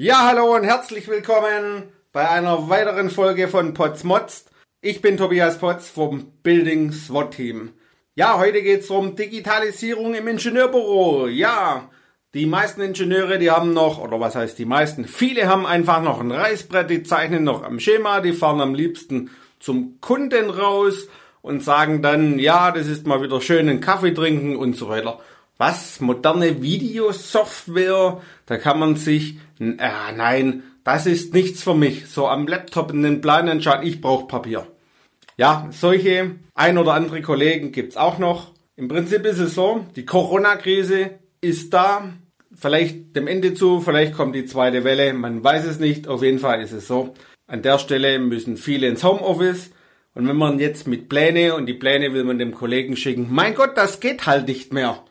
Ja, hallo und herzlich willkommen bei einer weiteren Folge von Potsmods. Ich bin Tobias Potz vom Building SWAT Team. Ja, heute geht's um Digitalisierung im Ingenieurbüro. Ja, die meisten Ingenieure, die haben noch, oder was heißt die meisten? Viele haben einfach noch ein Reißbrett, die zeichnen noch am Schema, die fahren am liebsten zum Kunden raus und sagen dann, ja, das ist mal wieder schön einen Kaffee trinken und so weiter. Was? Moderne Videosoftware? Da kann man sich, äh, nein, das ist nichts für mich. So am Laptop in den Plan entscheiden, ich brauche Papier. Ja, solche ein oder andere Kollegen gibt's auch noch. Im Prinzip ist es so, die Corona-Krise ist da. Vielleicht dem Ende zu, vielleicht kommt die zweite Welle, man weiß es nicht. Auf jeden Fall ist es so. An der Stelle müssen viele ins Homeoffice. Und wenn man jetzt mit Pläne und die Pläne will man dem Kollegen schicken, mein Gott, das geht halt nicht mehr.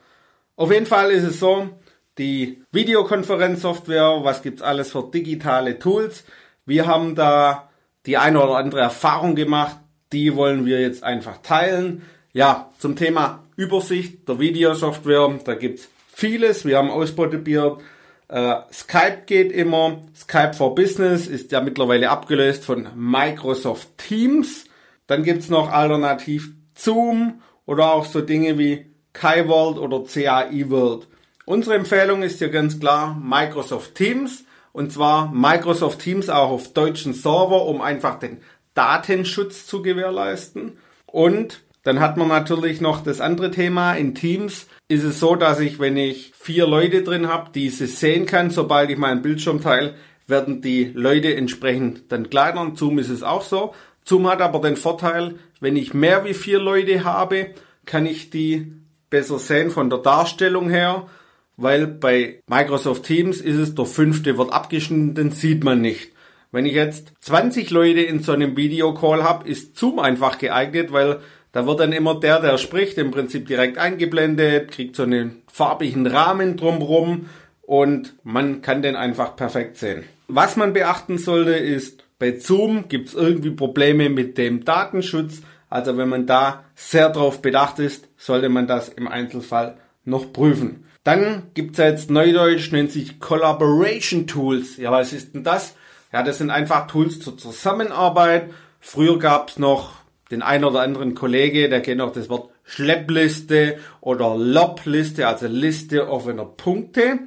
Auf jeden Fall ist es so, die Videokonferenzsoftware, was gibt's alles für digitale Tools. Wir haben da die eine oder andere Erfahrung gemacht, die wollen wir jetzt einfach teilen. Ja, zum Thema Übersicht der Videosoftware, da gibt's vieles. Wir haben ausprobiert. Äh, Skype geht immer. Skype for Business ist ja mittlerweile abgelöst von Microsoft Teams. Dann gibt's noch alternativ Zoom oder auch so Dinge wie KaiWorld oder CAI World. Unsere Empfehlung ist hier ganz klar Microsoft Teams und zwar Microsoft Teams auch auf deutschen Server, um einfach den Datenschutz zu gewährleisten. Und dann hat man natürlich noch das andere Thema. In Teams ist es so, dass ich, wenn ich vier Leute drin habe, diese sehen kann, sobald ich meinen Bildschirm teile, werden die Leute entsprechend dann kleiner. Zoom ist es auch so. Zoom hat aber den Vorteil, wenn ich mehr wie vier Leute habe, kann ich die besser sehen von der Darstellung her, weil bei Microsoft Teams ist es, der fünfte wird abgeschnitten, den sieht man nicht. Wenn ich jetzt 20 Leute in so einem Videocall habe, ist Zoom einfach geeignet, weil da wird dann immer der, der spricht, im Prinzip direkt eingeblendet, kriegt so einen farbigen Rahmen drumherum und man kann den einfach perfekt sehen. Was man beachten sollte ist, bei Zoom gibt es irgendwie Probleme mit dem Datenschutz. Also wenn man da sehr drauf bedacht ist, sollte man das im Einzelfall noch prüfen. Dann gibt's jetzt Neudeutsch, nennt sich Collaboration Tools. Ja, was ist denn das? Ja, das sind einfach Tools zur Zusammenarbeit. Früher gab's noch den einen oder anderen Kollege, der kennt auch das Wort Schleppliste oder Lobliste, also Liste offener Punkte.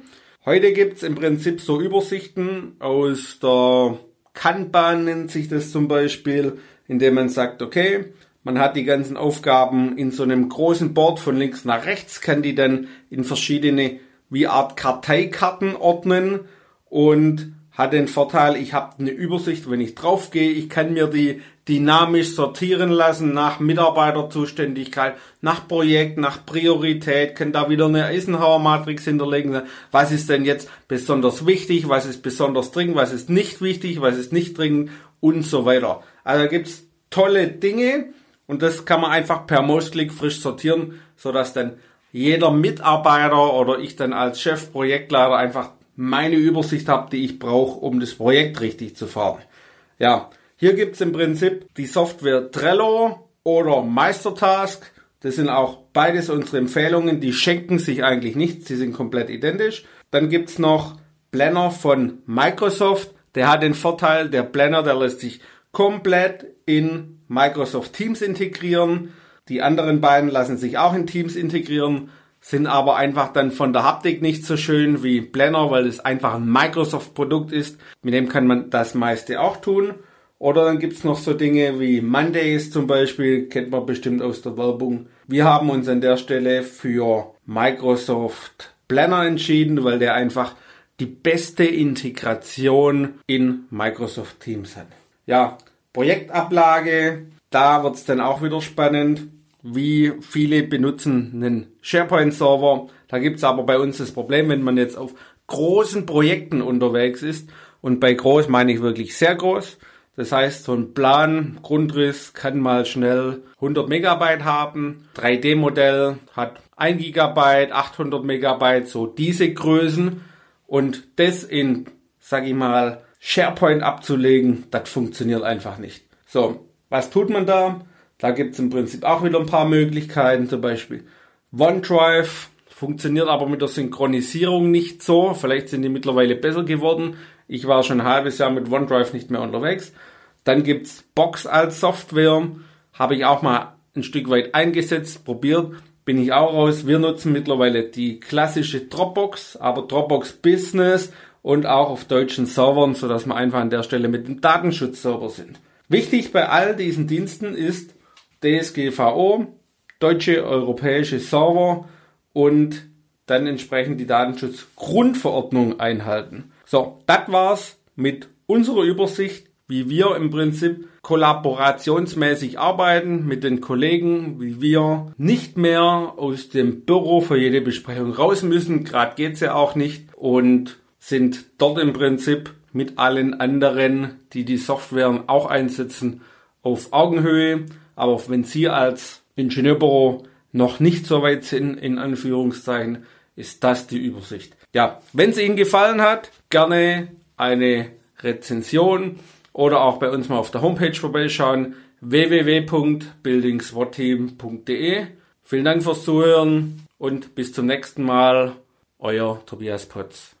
Heute gibt's im Prinzip so Übersichten aus der Kanban nennt sich das zum Beispiel, indem man sagt, okay, man hat die ganzen Aufgaben in so einem großen Board von links nach rechts, kann die dann in verschiedene wie Art Karteikarten ordnen und hat den Vorteil, ich habe eine Übersicht, wenn ich draufgehe, ich kann mir die dynamisch sortieren lassen nach Mitarbeiterzuständigkeit, nach Projekt, nach Priorität, kann da wieder eine Eisenhower-Matrix hinterlegen. Was ist denn jetzt besonders wichtig, was ist besonders dringend, was ist nicht wichtig, was ist nicht dringend und so weiter. Also gibt's tolle Dinge, und das kann man einfach per Mausklick frisch sortieren, so dass dann jeder Mitarbeiter oder ich dann als Chef, Projektleiter einfach meine Übersicht habe, die ich brauche, um das Projekt richtig zu fahren. Ja, hier gibt's im Prinzip die Software Trello oder Meistertask. Das sind auch beides unsere Empfehlungen. Die schenken sich eigentlich nichts, sie sind komplett identisch. Dann gibt's noch Planner von Microsoft. Der hat den Vorteil, der Planner, der lässt sich komplett in Microsoft Teams integrieren. Die anderen beiden lassen sich auch in Teams integrieren, sind aber einfach dann von der Haptik nicht so schön wie Blender, weil es einfach ein Microsoft-Produkt ist. Mit dem kann man das meiste auch tun. Oder dann gibt's noch so Dinge wie Mondays zum Beispiel, kennt man bestimmt aus der Werbung. Wir haben uns an der Stelle für Microsoft Planner entschieden, weil der einfach die beste Integration in Microsoft Teams hat. Ja, Projektablage, da wird's dann auch wieder spannend. Wie viele benutzen einen SharePoint-Server? Da gibt's aber bei uns das Problem, wenn man jetzt auf großen Projekten unterwegs ist. Und bei groß meine ich wirklich sehr groß. Das heißt, so ein Plan, Grundriss kann mal schnell 100 Megabyte haben. 3D-Modell hat 1 Gigabyte, 800 Megabyte, so diese Größen. Und das in, sag ich mal, SharePoint abzulegen, das funktioniert einfach nicht. So, was tut man da? Da gibt es im Prinzip auch wieder ein paar Möglichkeiten, zum Beispiel OneDrive funktioniert aber mit der Synchronisierung nicht so. Vielleicht sind die mittlerweile besser geworden. Ich war schon ein halbes Jahr mit OneDrive nicht mehr unterwegs. Dann gibt's Box als Software. Habe ich auch mal ein Stück weit eingesetzt, probiert. Bin ich auch raus. Wir nutzen mittlerweile die klassische Dropbox, aber Dropbox Business und auch auf deutschen Servern, sodass wir einfach an der Stelle mit dem Datenschutzserver sind. Wichtig bei all diesen Diensten ist DSGVO, deutsche europäische Server und dann entsprechend die Datenschutzgrundverordnung einhalten. So, das war's mit unserer Übersicht, wie wir im Prinzip kollaborationsmäßig arbeiten mit den Kollegen, wie wir nicht mehr aus dem Büro für jede Besprechung raus müssen, gerade geht's ja auch nicht und sind dort im Prinzip mit allen anderen, die die Software auch einsetzen, auf Augenhöhe. Aber wenn Sie als Ingenieurbüro noch nicht so weit sind, in Anführungszeichen, ist das die Übersicht. Ja, wenn es Ihnen gefallen hat, gerne eine Rezension oder auch bei uns mal auf der Homepage vorbeischauen www.buildingswatteam.de. Vielen Dank fürs Zuhören und bis zum nächsten Mal. Euer Tobias Potz.